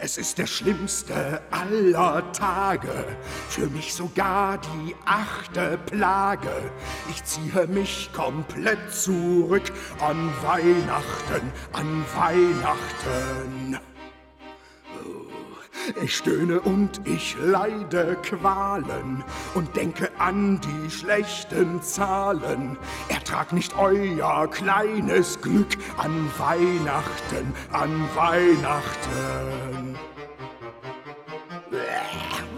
Es ist der schlimmste aller Tage, für mich sogar die achte Plage. Ich ziehe mich komplett zurück an Weihnachten, an Weihnachten. Ich stöhne und ich leide Qualen und denke an die schlechten Zahlen. Ertrag nicht euer kleines Glück an Weihnachten, an Weihnachten.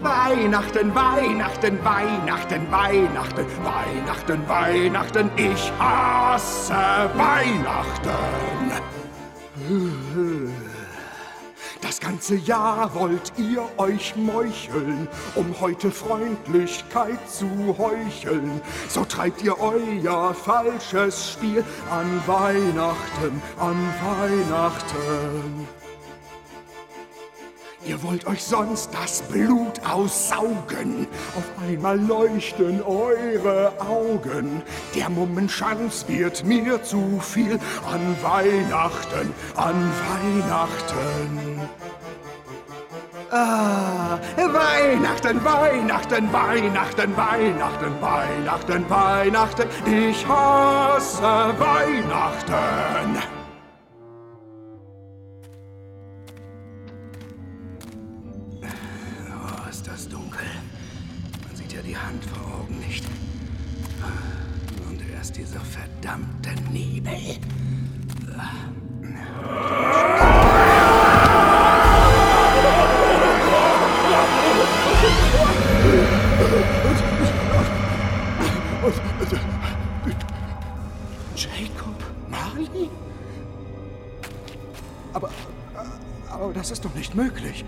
Weihnachten, Weihnachten, Weihnachten, Weihnachten, Weihnachten, Weihnachten, ich hasse Weihnachten. Ganze Jahr wollt ihr euch meucheln, um heute Freundlichkeit zu heucheln. So treibt ihr euer falsches Spiel an Weihnachten, an Weihnachten. Ihr wollt euch sonst das Blut aussaugen. Auf einmal leuchten eure Augen. Der Mummenschanz wird mir zu viel an Weihnachten, an Weihnachten. Ah, Weihnachten, Weihnachten, Weihnachten, Weihnachten, Weihnachten, Weihnachten. Ich hasse Weihnachten. Oh, ist das dunkel. Man sieht ja die Hand vor Augen nicht. Und erst dieser verdammte Nebel. Jacob Aber, aber das ist doch nicht möglich.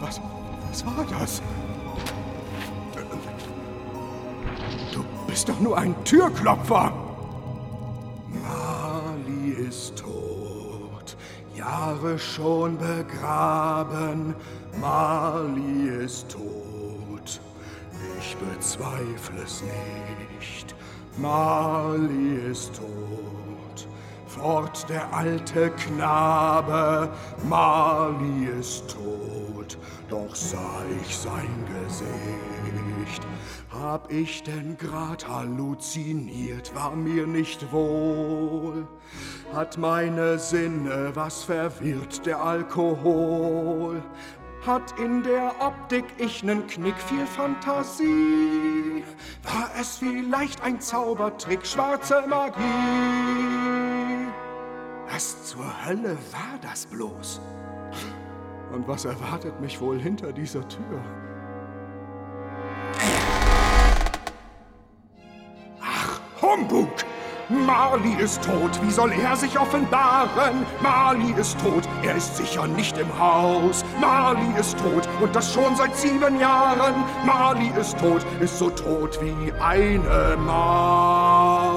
Was, was war das? Du bist doch nur ein Türklopfer. Marley ist tot, Jahre schon begraben. Marley ist tot, ich bezweifle es nicht. Marley ist tot. Fort der alte Knabe, Marley ist tot, doch sah ich sein Gesicht. Hab ich denn grad halluziniert, war mir nicht wohl? Hat meine Sinne was verwirrt, der Alkohol? Hat in der Optik ich nen Knick, viel Fantasie? War es vielleicht ein Zaubertrick, schwarze Magie? Was zur Hölle war das bloß? Und was erwartet mich wohl hinter dieser Tür? Ach, Humbug! Marley ist tot, wie soll er sich offenbaren? Marley ist tot, er ist sicher nicht im Haus. Marley ist tot und das schon seit sieben Jahren. Marley ist tot, ist so tot wie eine Maus.